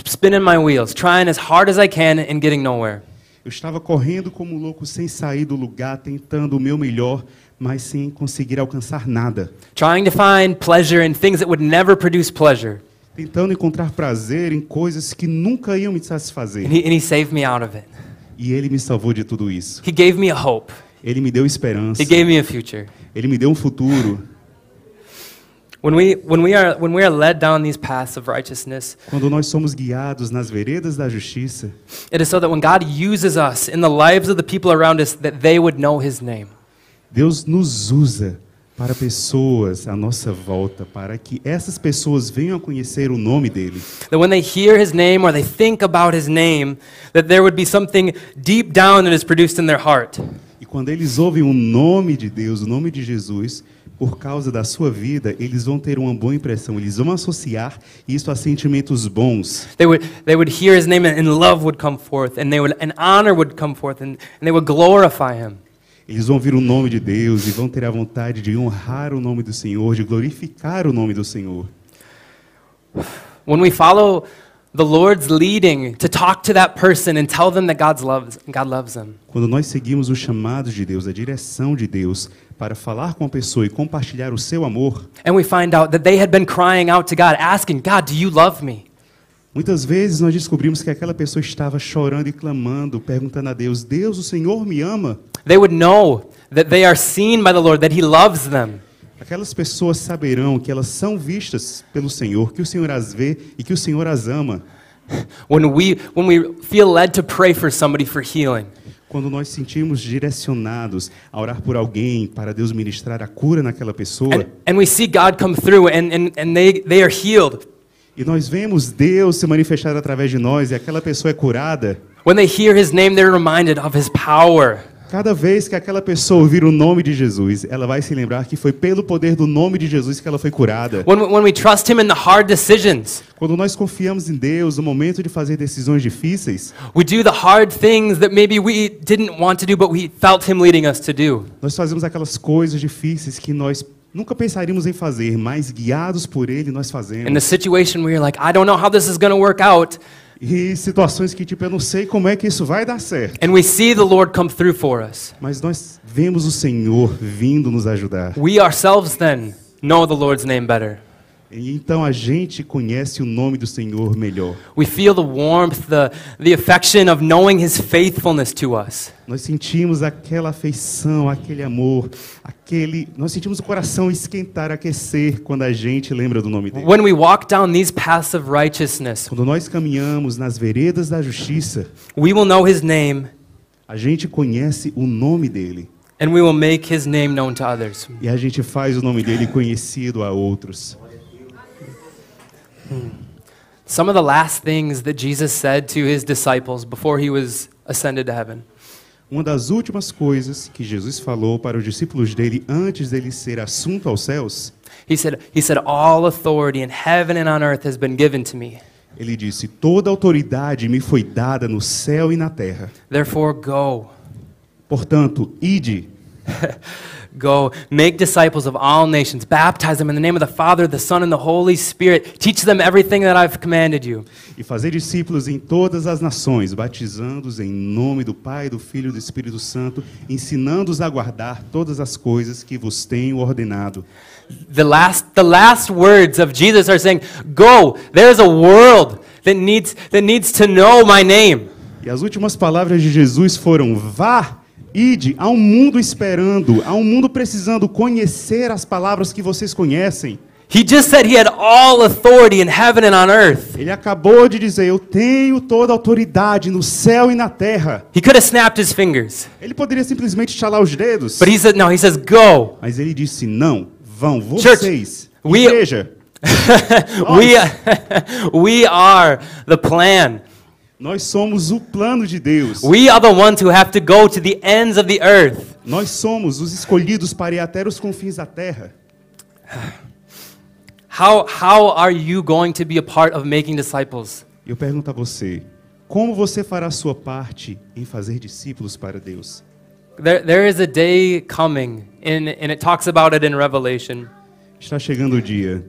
spinning my wheels, trying as hard as I can and getting nowhere. Eu estava correndo como louco sem sair do lugar, tentando o meu melhor, mas sem conseguir alcançar nada. Trying to find pleasure in things that would never produce pleasure. Tentando encontrar prazer em coisas que nunca iam me And satisfazer. he, and he saved me out of it. E Ele me salvou de tudo isso. He gave me a hope. Ele me deu esperança. He gave me a future. Ele me deu um futuro. When we, when, we are, when we are led down these paths of righteousness, Quando nós somos guiados nas veredas da justiça, it is so that when God uses us in the lives of the people around us, that they would know His name. Deus nos usa para pessoas à nossa volta, para que essas pessoas venham a conhecer o nome dele. That when they hear His name or they think about His name, that there would be something deep down that is produced in their heart. Quando eles ouvem o nome de Deus, o nome de Jesus, por causa da sua vida, eles vão ter uma boa impressão, eles vão associar isso a sentimentos bons. They would, they would hear His name and, and love would come forth, and, they would, and honor would come forth, and, and they would glorify Him. Eles vão ouvir o nome de Deus e vão ter a vontade de honrar o nome do Senhor, de glorificar o nome do Senhor. When we follow the Lord's leading to talk to that person and tell them that God's loves, God loves them, Quando nós seguimos os chamados de Deus, a direção de Deus, para falar com a pessoa e compartilhar o seu amor, and we find out that they had been crying out to God, asking, God, do you love me? muitas vezes nós descobrimos que aquela pessoa estava chorando e clamando, perguntando a Deus: Deus, o Senhor me ama? They would know that they are seen by the Lord, that He loves them. Aquelas pessoas saberão que elas são vistas pelo Senhor, que o Senhor as vê e que o Senhor as ama. When we, when we feel led to pray for somebody for healing, Quando nós sentimos direcionados a orar por alguém para Deus ministrar a cura naquela pessoa, and, and we see God come through and, and, and they, they are healed, e nós vemos Deus se manifestar através de nós e aquela pessoa é curada, when they hear His name, they're reminded of His power. Cada vez que aquela pessoa ouvir o nome de Jesus, ela vai se lembrar que foi pelo poder do nome de Jesus que ela foi curada. When, we- when we trust Him in the hard decisions, Quando nós confiamos em Deus no momento de fazer decisões difíceis, we do the hard things that maybe we didn't want to do, but we felt Him leading us to do. nós fazemos aquelas coisas difíceis que nós nunca pensaríamos em fazer, mas guiados por Ele nós In the fazemos. situation where you're like, I don't know how this is going to work out, E situações que, tipo, eu não sei como é que isso vai dar certo. and we see the Lord come through for us. Mas nós vemos o Senhor vindo nos ajudar. We ourselves then know the Lord's name better. E então a gente conhece o nome do Senhor melhor. We feel the warmth, the, the affection of knowing His faithfulness to us. Nós sentimos aquela afeição, aquele amor, aquele. Nós sentimos o coração esquentar, aquecer quando a gente lembra do nome dele. When we walk down these paths of righteousness, Quando nós caminhamos nas veredas da justiça, we will know His name a gente conhece o nome dele. and we will make his name known to others. E a gente faz o nome dele conhecido a outros. Some of the last things that Jesus said to his disciples before he was ascended to heaven. Uma das últimas coisas que Jesus falou para os discípulos dele antes dele ser assunto aos céus, He said, he said, All authority in heaven and on earth has been given to me. ele disse: Toda autoridade me foi dada no céu e na terra. Therefore, go. Portanto, ide, Go, make disciples of all nations, baptize them in the name of the Father, the Son, and the Holy Spirit. Teach them everything that I've commanded you. e fazer discípulos em todas as nações, batizando-os em nome do Pai, do Filho e do Espírito Santo, ensinando-os a guardar todas as coisas que vos tenho ordenado. The last, the last words of Jesus are saying, Go, there's a world that needs, that needs to know my name. E as últimas palavras de Jesus foram: Vá, ide, há um mundo esperando, há um mundo precisando conhecer as palavras que vocês conhecem. He just said he had all authority in heaven and on earth. Ele acabou de dizer: Eu tenho toda a autoridade no céu e na terra. He could have snapped his fingers, Ele poderia simplesmente estalar os dedos, but he said, No, he says, Go. mas ele disse: Não, vão, Church, vocês, we- igreja. we, we are the plan. Nós somos o plano de Deus. We are the ones who have to go to the ends of the earth. Nós somos os escolhidos para ir até os confins da terra. How, how are you going to be a part of making disciples? Eu pergunto a você: como você fará a sua parte em fazer discípulos para Deus? There, there is a day coming, in, and it talks about it in Revelation, Está chegando o dia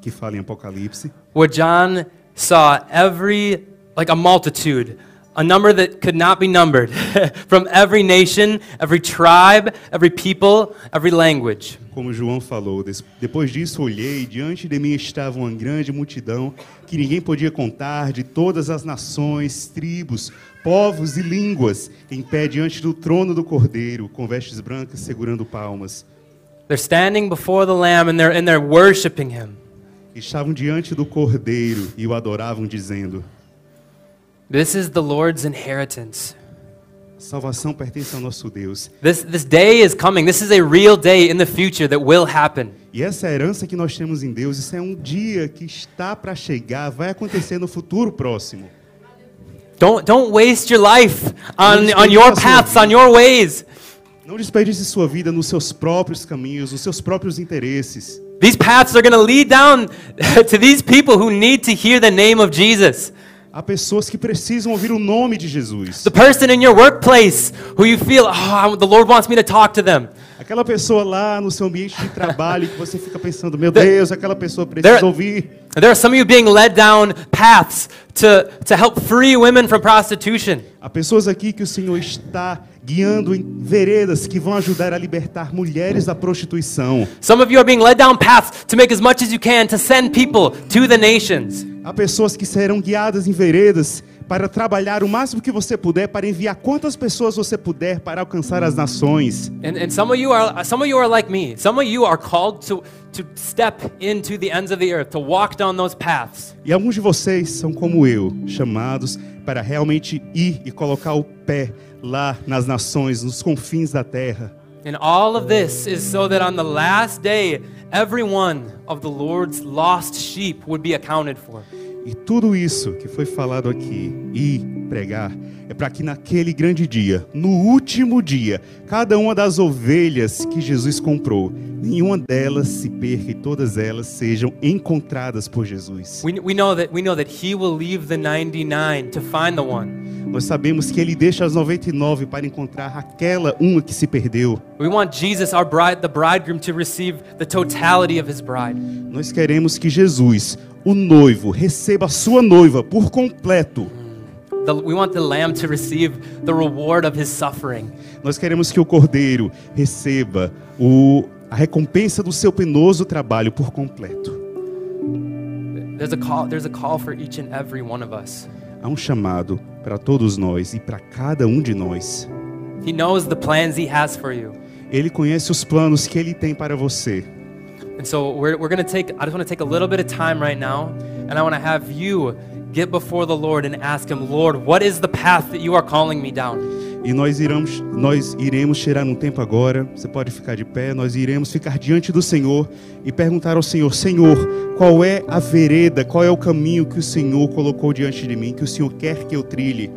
que fala em Apocalipse, where John saw every, like a multitude, a number that could not be numbered, from every nation, every tribe, every people, every language. como João falou. Depois disso olhei, e diante de mim estava uma grande multidão que ninguém podia contar, de todas as nações, tribos, povos e línguas, em pé diante do trono do Cordeiro, com vestes brancas, segurando palmas. They're standing before the Lamb and they're, and they're worshiping him. Estavam diante do Cordeiro e o adoravam, dizendo: This is the Lord's inheritance. Salvação pertence ao nosso Deus. This, this day is coming. This is a real day in the future that will happen. E essa herança que nós temos em Deus, isso é um dia que está para chegar, vai acontecer no futuro próximo. Don't, don't waste your life on, on your paths, on your ways. Não desperdice sua vida nos seus próprios caminhos, nos seus próprios interesses. These paths are going to lead down to these people who need to hear the name of Jesus. Há pessoas que precisam ouvir o nome de Jesus. The person in your workplace who you feel, oh, the Lord wants me to talk to them. Aquela pessoa lá no seu ambiente de trabalho que você fica pensando, meu Deus, aquela pessoa precisa there- ouvir. There are some of you being led down paths to, to help free women from prostitution. Há pessoas aqui que o Senhor está guiando em veredas que vão ajudar a libertar mulheres da prostituição. Some of you are being led down paths to make as much as you can to send people to the nations. Há pessoas que serão guiadas em veredas para trabalhar o máximo que você puder para enviar quantas pessoas você puder para alcançar as nações. And, and some of you are some of you are like me. Some of you are called to, to step into the ends of the earth, to walk down those paths. E alguns de vocês são como eu, chamados para realmente ir e colocar o pé lá nas nações, nos confins da terra. And all of this is so that on the last day, every one of the Lord's lost sheep would be accounted for. E tudo isso que foi falado aqui, e pregar, é para que naquele grande dia, no último dia, cada uma das ovelhas que Jesus comprou, nenhuma delas se perca e todas elas sejam encontradas por Jesus. We, we, know that, we know that He will leave the 99 to find the one. Nós sabemos que ele deixa as 99 para encontrar aquela uma que se perdeu. We want Jesus, our bride, the bridegroom, to receive the totality of His bride. Nós queremos que Jesus, o noivo, receba a sua noiva por completo. The, we want the Lamb to receive the reward of His suffering. Nós queremos que o cordeiro receba o, a recompensa do seu penoso trabalho por completo. There's a call, there's a call for each and every one of us. Há um chamado para todos nós e para cada um de nós. He knows the plans He has for you. Ele conhece os planos que ele tem para você. And so we're, we're going to take, I just want to take a little bit of time right now, and I want to have you get before the Lord and ask Him, Lord, what is the path that you are calling me down? E nós iremos, nós iremos tirar um tempo agora. Você pode ficar de pé. Nós iremos ficar diante do Senhor e perguntar ao Senhor: Senhor, qual é a vereda, qual é o caminho que o Senhor colocou diante de mim, que o Senhor quer que eu trilhe?